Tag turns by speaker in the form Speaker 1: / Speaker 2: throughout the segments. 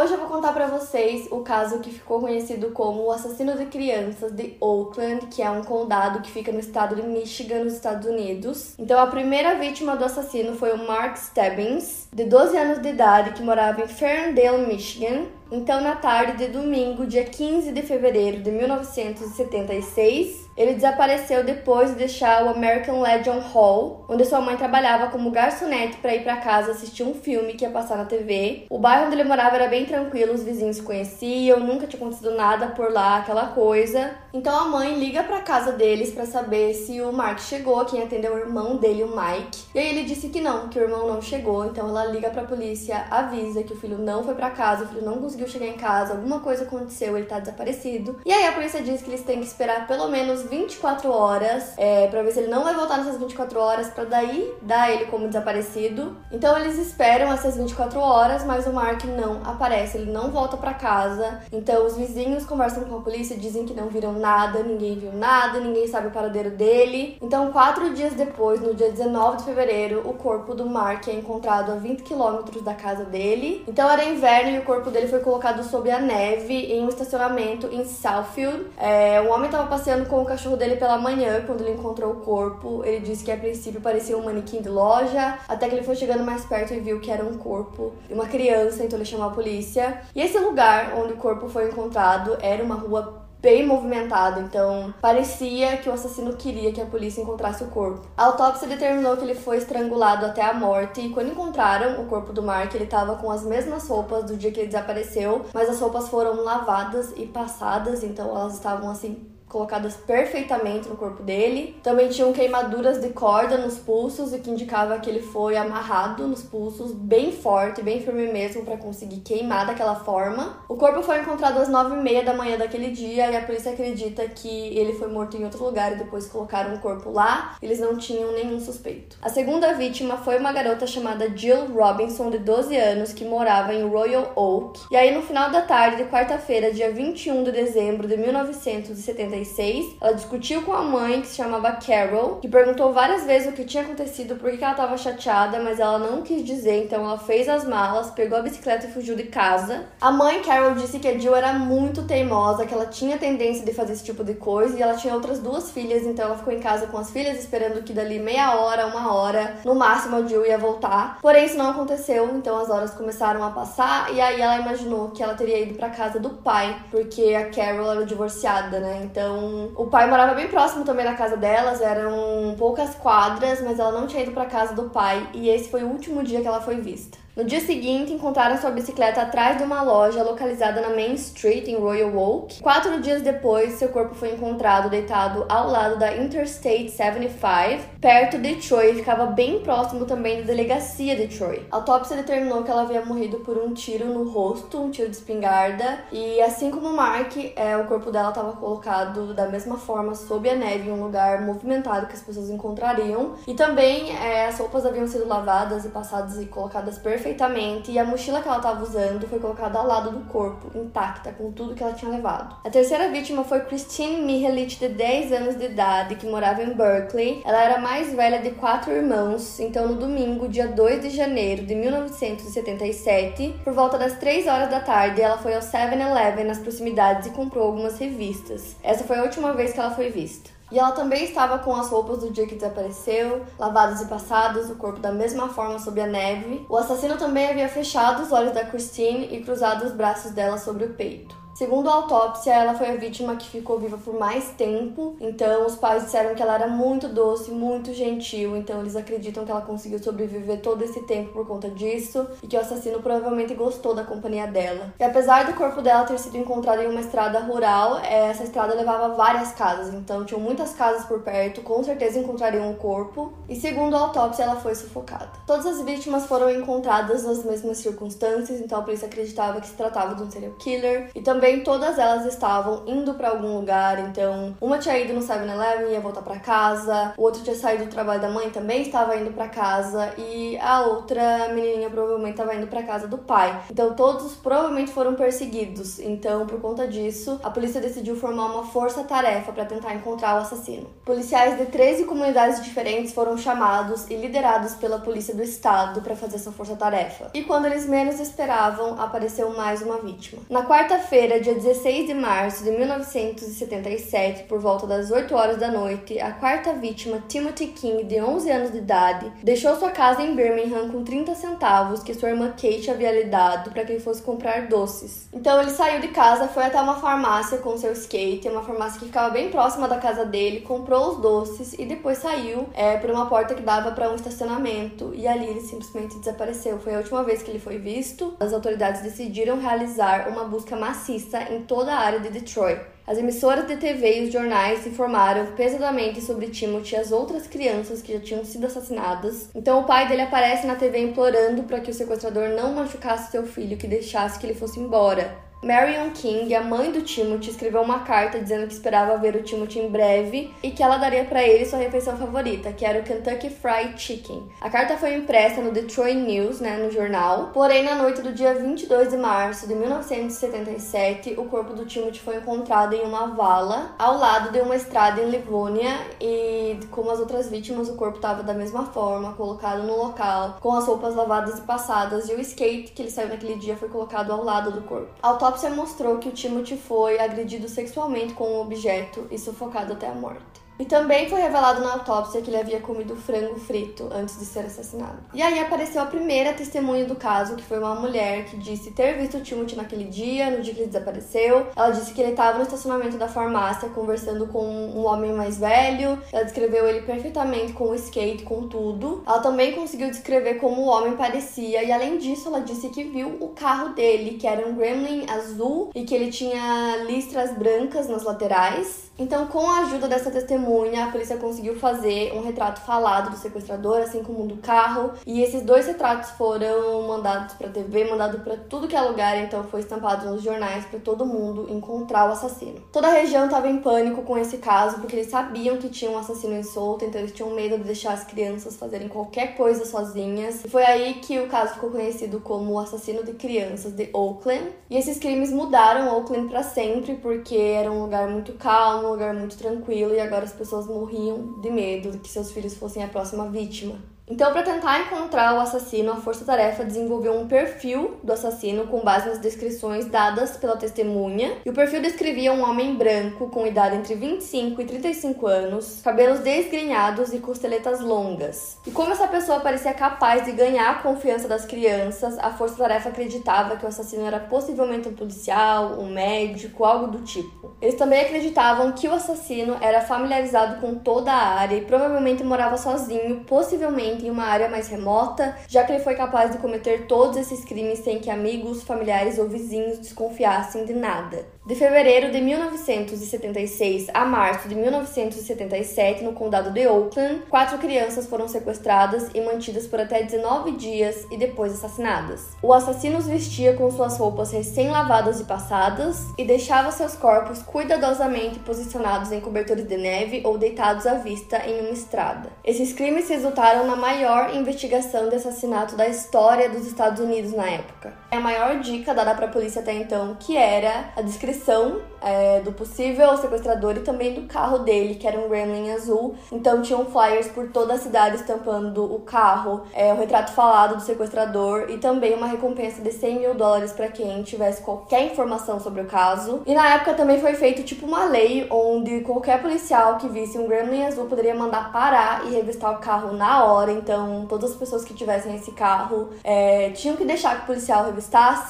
Speaker 1: Hoje eu vou contar para vocês o caso que ficou conhecido como o assassino de crianças de Oakland, que é um condado que fica no estado de Michigan, nos Estados Unidos. Então a primeira vítima do assassino foi o Mark Stebbins, de 12 anos de idade, que morava em Ferndale, Michigan. Então, na tarde de domingo, dia 15 de fevereiro de 1976, ele desapareceu depois de deixar o American Legion Hall, onde sua mãe trabalhava como garçonete para ir para casa assistir um filme que ia passar na TV. O bairro onde ele morava era bem tranquilo, os vizinhos se conheciam, nunca tinha acontecido nada por lá, aquela coisa. Então a mãe liga para casa deles para saber se o Mark chegou, quem atendeu o irmão dele, o Mike. E aí ele disse que não, que o irmão não chegou. Então ela liga para a polícia, avisa que o filho não foi para casa, o filho não conseguiu chegar em casa, alguma coisa aconteceu, ele tá desaparecido. E aí a polícia diz que eles têm que esperar pelo menos 24 horas é, para ver se ele não vai voltar nessas 24 horas, para daí dar ele como desaparecido. Então eles esperam essas 24 horas, mas o Mark não aparece, ele não volta para casa. Então os vizinhos conversam com a polícia, dizem que não viram nada, ninguém viu nada, ninguém sabe o paradeiro dele. Então, quatro dias depois, no dia 19 de fevereiro, o corpo do Mark é encontrado a 20 quilômetros da casa dele. Então era inverno e o corpo dele foi colocado sob a neve em um estacionamento em Southfield. É, um homem estava passeando com o cachorro dele pela manhã quando ele encontrou o corpo. Ele disse que a princípio parecia um manequim de loja, até que ele foi chegando mais perto e viu que era um corpo de uma criança, então ele chamou a polícia. E esse lugar onde o corpo foi encontrado era uma rua bem movimentado, então parecia que o assassino queria que a polícia encontrasse o corpo. A autópsia determinou que ele foi estrangulado até a morte e quando encontraram o corpo do Mark, ele estava com as mesmas roupas do dia que ele desapareceu, mas as roupas foram lavadas e passadas, então elas estavam assim colocadas perfeitamente no corpo dele. Também tinham queimaduras de corda nos pulsos, o que indicava que ele foi amarrado nos pulsos bem forte, bem firme mesmo, para conseguir queimar daquela forma. O corpo foi encontrado às nove e meia da manhã daquele dia e a polícia acredita que ele foi morto em outro lugar e depois colocaram o corpo lá. Eles não tinham nenhum suspeito. A segunda vítima foi uma garota chamada Jill Robinson, de 12 anos, que morava em Royal Oak. E aí, no final da tarde de quarta-feira, dia 21 de dezembro de 1976, 1996, ela discutiu com a mãe, que se chamava Carol, que perguntou várias vezes o que tinha acontecido, por que ela estava chateada, mas ela não quis dizer, então ela fez as malas, pegou a bicicleta e fugiu de casa. A mãe, Carol, disse que a Jill era muito teimosa, que ela tinha tendência de fazer esse tipo de coisa e ela tinha outras duas filhas, então ela ficou em casa com as filhas esperando que dali meia hora, uma hora, no máximo a Jill ia voltar. Porém, isso não aconteceu, então as horas começaram a passar e aí ela imaginou que ela teria ido para casa do pai, porque a Carol era divorciada, né? Então então, o pai morava bem próximo também da casa delas, eram poucas quadras, mas ela não tinha ido para casa do pai e esse foi o último dia que ela foi vista. No dia seguinte, encontraram sua bicicleta atrás de uma loja localizada na Main Street, em Royal Oak. Quatro dias depois, seu corpo foi encontrado deitado ao lado da Interstate 75, perto de Troy, e ficava bem próximo também da delegacia de Troy. A autópsia determinou que ela havia morrido por um tiro no rosto, um tiro de espingarda, e assim como Mark, é, o corpo dela estava colocado da mesma forma sob a neve em um lugar movimentado que as pessoas encontrariam. E também é, as roupas haviam sido lavadas e passadas e colocadas perfeitamente perfeitamente e a mochila que ela estava usando foi colocada ao lado do corpo, intacta, com tudo que ela tinha levado. A terceira vítima foi Christine Mihelich, de 10 anos de idade, que morava em Berkeley. Ela era a mais velha de quatro irmãos, então no domingo, dia 2 de janeiro de 1977, por volta das 3 horas da tarde, ela foi ao 7-Eleven nas proximidades e comprou algumas revistas. Essa foi a última vez que ela foi vista. E ela também estava com as roupas do dia que desapareceu, lavadas e passadas, o corpo da mesma forma sob a neve. O assassino também havia fechado os olhos da Christine e cruzado os braços dela sobre o peito. Segundo a autópsia, ela foi a vítima que ficou viva por mais tempo. Então, os pais disseram que ela era muito doce, muito gentil. Então, eles acreditam que ela conseguiu sobreviver todo esse tempo por conta disso e que o assassino provavelmente gostou da companhia dela. E apesar do corpo dela ter sido encontrado em uma estrada rural, essa estrada levava várias casas. Então, tinham muitas casas por perto, com certeza encontrariam o corpo. E segundo a autópsia, ela foi sufocada. Todas as vítimas foram encontradas nas mesmas circunstâncias, então a polícia acreditava que se tratava de um serial killer. E também Porém, todas elas estavam indo para algum lugar, então uma tinha ido no 7-Eleven e ia voltar para casa, o outro tinha saído do trabalho da mãe também estava indo para casa e a outra menininha provavelmente estava indo para casa do pai. Então todos provavelmente foram perseguidos. Então, por conta disso, a polícia decidiu formar uma força-tarefa para tentar encontrar o assassino. Policiais de 13 comunidades diferentes foram chamados e liderados pela polícia do estado para fazer essa força-tarefa. E quando eles menos esperavam, apareceu mais uma vítima. Na quarta-feira, dia 16 de março de 1977, por volta das 8 horas da noite, a quarta vítima, Timothy King, de 11 anos de idade, deixou sua casa em Birmingham com 30 centavos que sua irmã Kate havia lhe dado para que ele fosse comprar doces. Então ele saiu de casa, foi até uma farmácia com seu skate, uma farmácia que ficava bem próxima da casa dele, comprou os doces e depois saiu é, por uma porta que dava para um estacionamento e ali ele simplesmente desapareceu. Foi a última vez que ele foi visto. As autoridades decidiram realizar uma busca maciça em toda a área de Detroit. As emissoras de TV e os jornais informaram pesadamente sobre Timothy e as outras crianças que já tinham sido assassinadas. Então o pai dele aparece na TV implorando para que o sequestrador não machucasse seu filho, que deixasse que ele fosse embora. Marion King, a mãe do Timothy, escreveu uma carta dizendo que esperava ver o Timothy em breve e que ela daria para ele sua refeição favorita, que era o Kentucky Fried Chicken. A carta foi impressa no Detroit News, né, no jornal. Porém, na noite do dia 22 de março de 1977, o corpo do Timothy foi encontrado em uma vala ao lado de uma estrada em Livonia e, como as outras vítimas, o corpo estava da mesma forma, colocado no local, com as roupas lavadas e passadas e o skate que ele saiu naquele dia foi colocado ao lado do corpo autópsia mostrou que o Timothy foi agredido sexualmente com um objeto e sufocado até a morte. E também foi revelado na autópsia que ele havia comido frango frito antes de ser assassinado. E aí apareceu a primeira testemunha do caso, que foi uma mulher que disse ter visto o Timothy naquele dia, no dia que ele desapareceu. Ela disse que ele estava no estacionamento da farmácia conversando com um homem mais velho. Ela descreveu ele perfeitamente com o skate, com tudo. Ela também conseguiu descrever como o homem parecia e além disso, ela disse que viu o carro dele, que era um Gremlin azul e que ele tinha listras brancas nas laterais. Então, com a ajuda dessa testemunha, a polícia conseguiu fazer um retrato falado do sequestrador, assim como do carro. E esses dois retratos foram mandados para TV, mandados para tudo que é lugar, então foi estampado nos jornais para todo mundo encontrar o assassino. Toda a região estava em pânico com esse caso, porque eles sabiam que tinha um assassino em solta, então eles tinham medo de deixar as crianças fazerem qualquer coisa sozinhas. E foi aí que o caso ficou conhecido como o assassino de crianças de Oakland. E esses crimes mudaram Oakland para sempre, porque era um lugar muito calmo um lugar muito tranquilo e agora as pessoas morriam de medo de que seus filhos fossem a próxima vítima. Então, para tentar encontrar o assassino, a Força Tarefa desenvolveu um perfil do assassino com base nas descrições dadas pela testemunha. E o perfil descrevia um homem branco com idade entre 25 e 35 anos, cabelos desgrenhados e costeletas longas. E como essa pessoa parecia capaz de ganhar a confiança das crianças, a Força Tarefa acreditava que o assassino era possivelmente um policial, um médico, algo do tipo. Eles também acreditavam que o assassino era familiarizado com toda a área e provavelmente morava sozinho, possivelmente em uma área mais remota, já que ele foi capaz de cometer todos esses crimes sem que amigos, familiares ou vizinhos desconfiassem de nada. De fevereiro de 1976 a março de 1977, no condado de Oakland, quatro crianças foram sequestradas e mantidas por até 19 dias e depois assassinadas. O assassino os vestia com suas roupas recém-lavadas e passadas e deixava seus corpos cuidadosamente posicionados em cobertores de neve ou deitados à vista em uma estrada. Esses crimes resultaram na maior investigação de assassinato da história dos Estados Unidos na época. É a maior dica dada para a polícia até então, que era a descrição é, do possível sequestrador e também do carro dele, que era um Gremlin azul. Então tinham flyers por toda a cidade estampando o carro, é, o retrato falado do sequestrador e também uma recompensa de 100 mil dólares para quem tivesse qualquer informação sobre o caso. E na época também foi feito tipo uma lei onde qualquer policial que visse um Gremlin azul poderia mandar parar e revistar o carro na hora. Então todas as pessoas que tivessem esse carro é, tinham que deixar que o policial revistasse.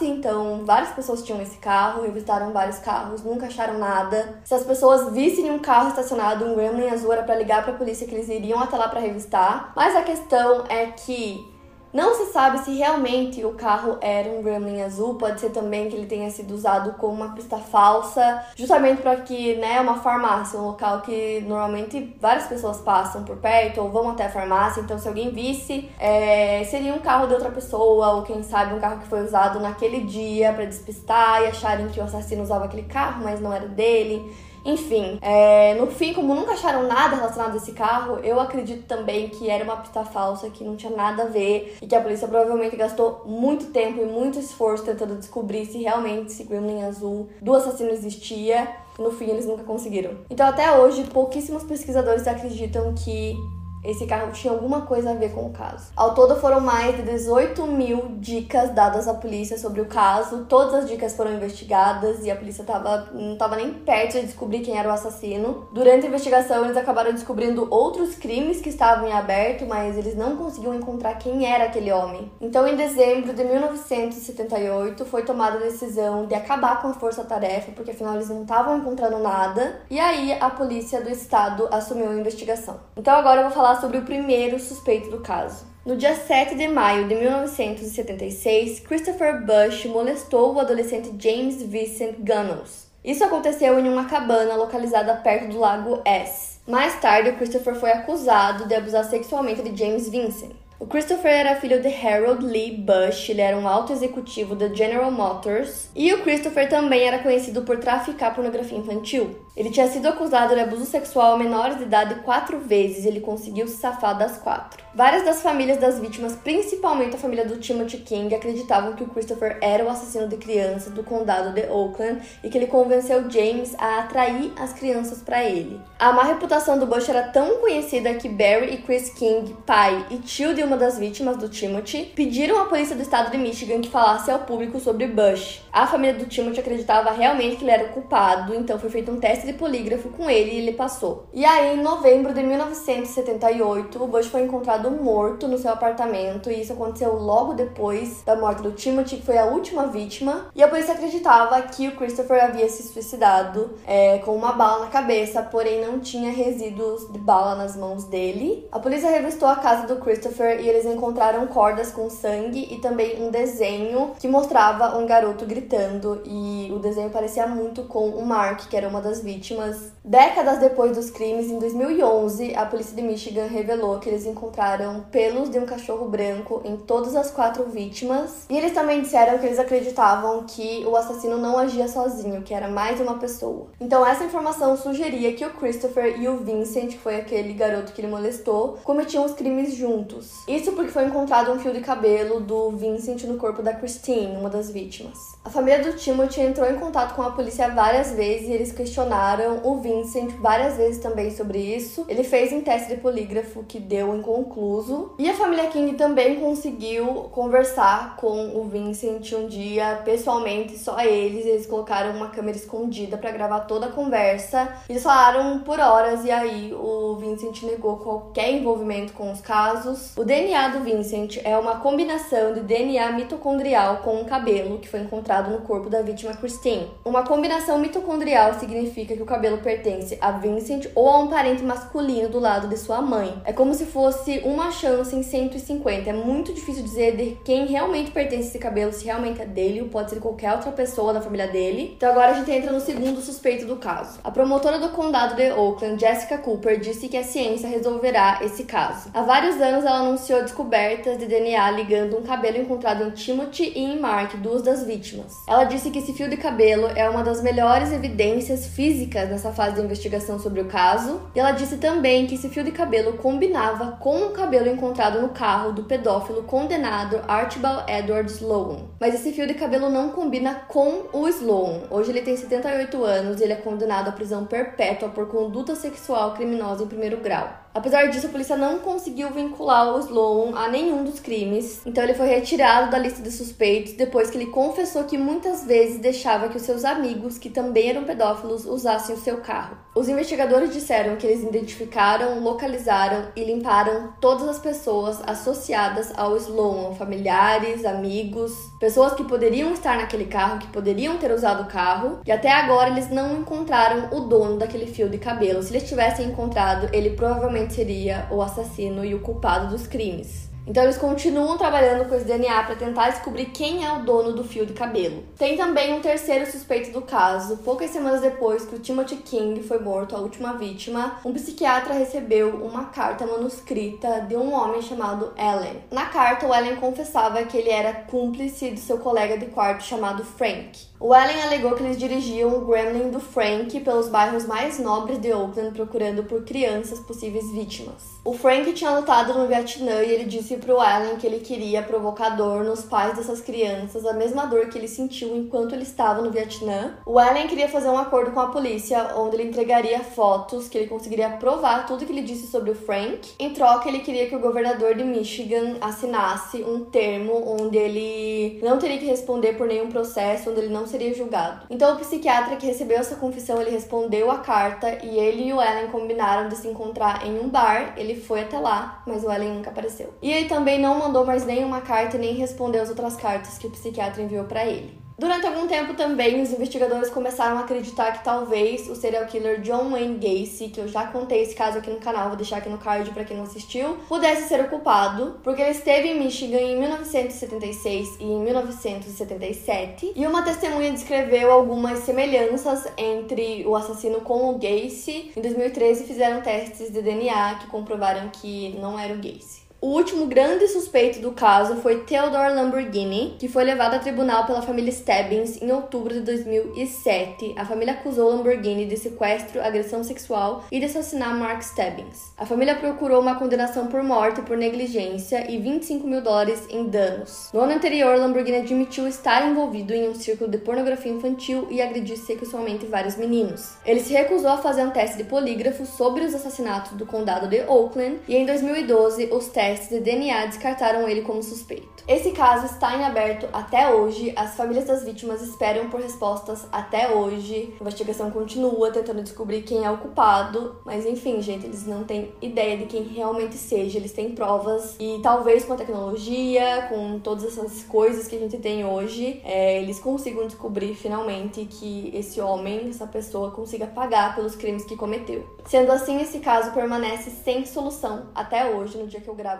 Speaker 1: Então várias pessoas tinham esse carro, revistaram vários carros, nunca acharam nada. Se as pessoas vissem um carro estacionado, um Gremlin azul, era pra ligar pra polícia que eles iriam até lá pra revistar. Mas a questão é que Não se sabe se realmente o carro era um Gremlin azul, pode ser também que ele tenha sido usado como uma pista falsa, justamente para que, né, uma farmácia, um local que normalmente várias pessoas passam por perto ou vão até a farmácia, então se alguém visse, é, seria um carro de outra pessoa ou quem sabe um carro que foi usado naquele dia para despistar e acharem que o assassino usava aquele carro, mas não era dele. Enfim, é, no fim, como nunca acharam nada relacionado a esse carro, eu acredito também que era uma pista falsa, que não tinha nada a ver e que a polícia provavelmente gastou muito tempo e muito esforço tentando descobrir se realmente esse Gremlin azul do assassino existia. No fim, eles nunca conseguiram. Então, até hoje, pouquíssimos pesquisadores acreditam que esse carro tinha alguma coisa a ver com o caso. Ao todo foram mais de 18 mil dicas dadas à polícia sobre o caso. Todas as dicas foram investigadas e a polícia tava, não estava nem perto de descobrir quem era o assassino. Durante a investigação, eles acabaram descobrindo outros crimes que estavam em aberto, mas eles não conseguiam encontrar quem era aquele homem. Então, em dezembro de 1978, foi tomada a decisão de acabar com a força-tarefa, porque afinal eles não estavam encontrando nada. E aí a polícia do estado assumiu a investigação. Então, agora eu vou falar falar sobre o primeiro suspeito do caso. No dia 7 de maio de 1976, Christopher Bush molestou o adolescente James Vincent Gunnels. Isso aconteceu em uma cabana localizada perto do lago S. Mais tarde, Christopher foi acusado de abusar sexualmente de James Vincent. O Christopher era filho de Harold Lee Bush, ele era um alto executivo da General Motors, e o Christopher também era conhecido por traficar pornografia infantil. Ele tinha sido acusado de abuso sexual a menores de idade quatro vezes e ele conseguiu se safar das quatro. Várias das famílias das vítimas, principalmente a família do Timothy King, acreditavam que o Christopher era o assassino de crianças do condado de Oakland e que ele convenceu James a atrair as crianças para ele. A má reputação do Bush era tão conhecida que Barry e Chris King, pai e tio de uma das vítimas do Timothy, pediram à polícia do estado de Michigan que falasse ao público sobre Bush. A família do Timothy acreditava realmente que ele era o culpado, então foi feito um teste de polígrafo com ele e ele passou. E aí, em novembro de 1978, o Bush foi encontrado morto no seu apartamento e isso aconteceu logo depois da morte do Timothy, que foi a última vítima. E a polícia acreditava que o Christopher havia se suicidado é, com uma bala na cabeça, porém não tinha resíduos de bala nas mãos dele. A polícia revistou a casa do Christopher e eles encontraram cordas com sangue e também um desenho que mostrava um garoto gritando e o desenho parecia muito com o Mark, que era uma das vítimas. Décadas depois dos crimes, em 2011, a polícia de Michigan revelou que eles encontraram pelos de um cachorro branco em todas as quatro vítimas. E eles também disseram que eles acreditavam que o assassino não agia sozinho, que era mais uma pessoa. Então, essa informação sugeria que o Christopher e o Vincent, que foi aquele garoto que ele molestou, cometiam os crimes juntos. Isso porque foi encontrado um fio de cabelo do Vincent no corpo da Christine, uma das vítimas. A família do Timothy entrou em contato com a polícia várias vezes e eles questionaram questionaram o Vincent várias vezes também sobre isso. Ele fez um teste de polígrafo que deu inconcluso. E a família King também conseguiu conversar com o Vincent um dia pessoalmente, só eles. Eles colocaram uma câmera escondida para gravar toda a conversa. Eles falaram por horas e aí o Vincent negou qualquer envolvimento com os casos. O DNA do Vincent é uma combinação de DNA mitocondrial com um cabelo que foi encontrado no corpo da vítima Christine. Uma combinação mitocondrial significa que o cabelo pertence a Vincent ou a um parente masculino do lado de sua mãe. É como se fosse uma chance em 150. É muito difícil dizer de quem realmente pertence esse cabelo, se realmente é dele ou pode ser qualquer outra pessoa da família dele. Então agora a gente entra no segundo suspeito do caso. A promotora do condado de Oakland, Jessica Cooper, disse que a ciência resolverá esse caso. Há vários anos ela anunciou descobertas de DNA ligando um cabelo encontrado em Timothy e em Mark, duas das vítimas. Ela disse que esse fio de cabelo é uma das melhores evidências físicas físicas nessa fase de investigação sobre o caso, e ela disse também que esse fio de cabelo combinava com o cabelo encontrado no carro do pedófilo condenado Archibald Edward Sloan. Mas esse fio de cabelo não combina com o Sloan. Hoje ele tem 78 anos e ele é condenado à prisão perpétua por conduta sexual criminosa em primeiro grau. Apesar disso, a polícia não conseguiu vincular o Sloan a nenhum dos crimes, então ele foi retirado da lista de suspeitos depois que ele confessou que muitas vezes deixava que os seus amigos, que também eram pedófilos, usassem o seu carro. Os investigadores disseram que eles identificaram, localizaram e limparam todas as pessoas associadas ao Sloan, familiares, amigos, pessoas que poderiam estar naquele carro, que poderiam ter usado o carro, e até agora eles não encontraram o dono daquele fio de cabelo. Se eles tivessem encontrado, ele provavelmente seria o assassino e o culpado dos crimes. Então eles continuam trabalhando com esse DNA para tentar descobrir quem é o dono do fio de cabelo. Tem também um terceiro suspeito do caso. Poucas semanas depois que o Timothy King foi morto, a última vítima, um psiquiatra recebeu uma carta manuscrita de um homem chamado Ellen. Na carta, o Ellen confessava que ele era cúmplice de seu colega de quarto chamado Frank. O Ellen alegou que eles dirigiam o Gremlin do Frank pelos bairros mais nobres de Oakland procurando por crianças possíveis vítimas. O Frank tinha lutado no Vietnã e ele disse pro Allen que ele queria provocar dor nos pais dessas crianças, a mesma dor que ele sentiu enquanto ele estava no Vietnã. O Allen queria fazer um acordo com a polícia, onde ele entregaria fotos que ele conseguiria provar tudo que ele disse sobre o Frank. Em troca, ele queria que o governador de Michigan assinasse um termo onde ele não teria que responder por nenhum processo, onde ele não seria julgado. Então, o psiquiatra que recebeu essa confissão, ele respondeu a carta e ele e o Allen combinaram de se encontrar em um bar. Ele ele foi até lá, mas o Ellen nunca apareceu. E ele também não mandou mais nenhuma carta e nem respondeu as outras cartas que o psiquiatra enviou para ele. Durante algum tempo também, os investigadores começaram a acreditar que talvez o serial killer John Wayne Gacy, que eu já contei esse caso aqui no canal, vou deixar aqui no card para quem não assistiu, pudesse ser o culpado, porque ele esteve em Michigan em 1976 e em 1977, e uma testemunha descreveu algumas semelhanças entre o assassino com o Gacy. Em 2013 fizeram testes de DNA que comprovaram que não era o Gacy. O último grande suspeito do caso foi Theodore Lamborghini, que foi levado a tribunal pela família Stebbins em outubro de 2007. A família acusou Lamborghini de sequestro, agressão sexual e de assassinar Mark Stebbins. A família procurou uma condenação por morte por negligência e 25 mil dólares em danos. No ano anterior, Lamborghini admitiu estar envolvido em um círculo de pornografia infantil e agredir sexualmente vários meninos. Ele se recusou a fazer um teste de polígrafo sobre os assassinatos do condado de Oakland e em 2012 os testes testes de DNA descartaram ele como suspeito. Esse caso está em aberto até hoje, as famílias das vítimas esperam por respostas até hoje. A investigação continua tentando descobrir quem é o culpado, mas enfim, gente, eles não têm ideia de quem realmente seja, eles têm provas e talvez com a tecnologia, com todas essas coisas que a gente tem hoje, é, eles consigam descobrir finalmente que esse homem, essa pessoa, consiga pagar pelos crimes que cometeu. Sendo assim, esse caso permanece sem solução até hoje, no dia que eu gravo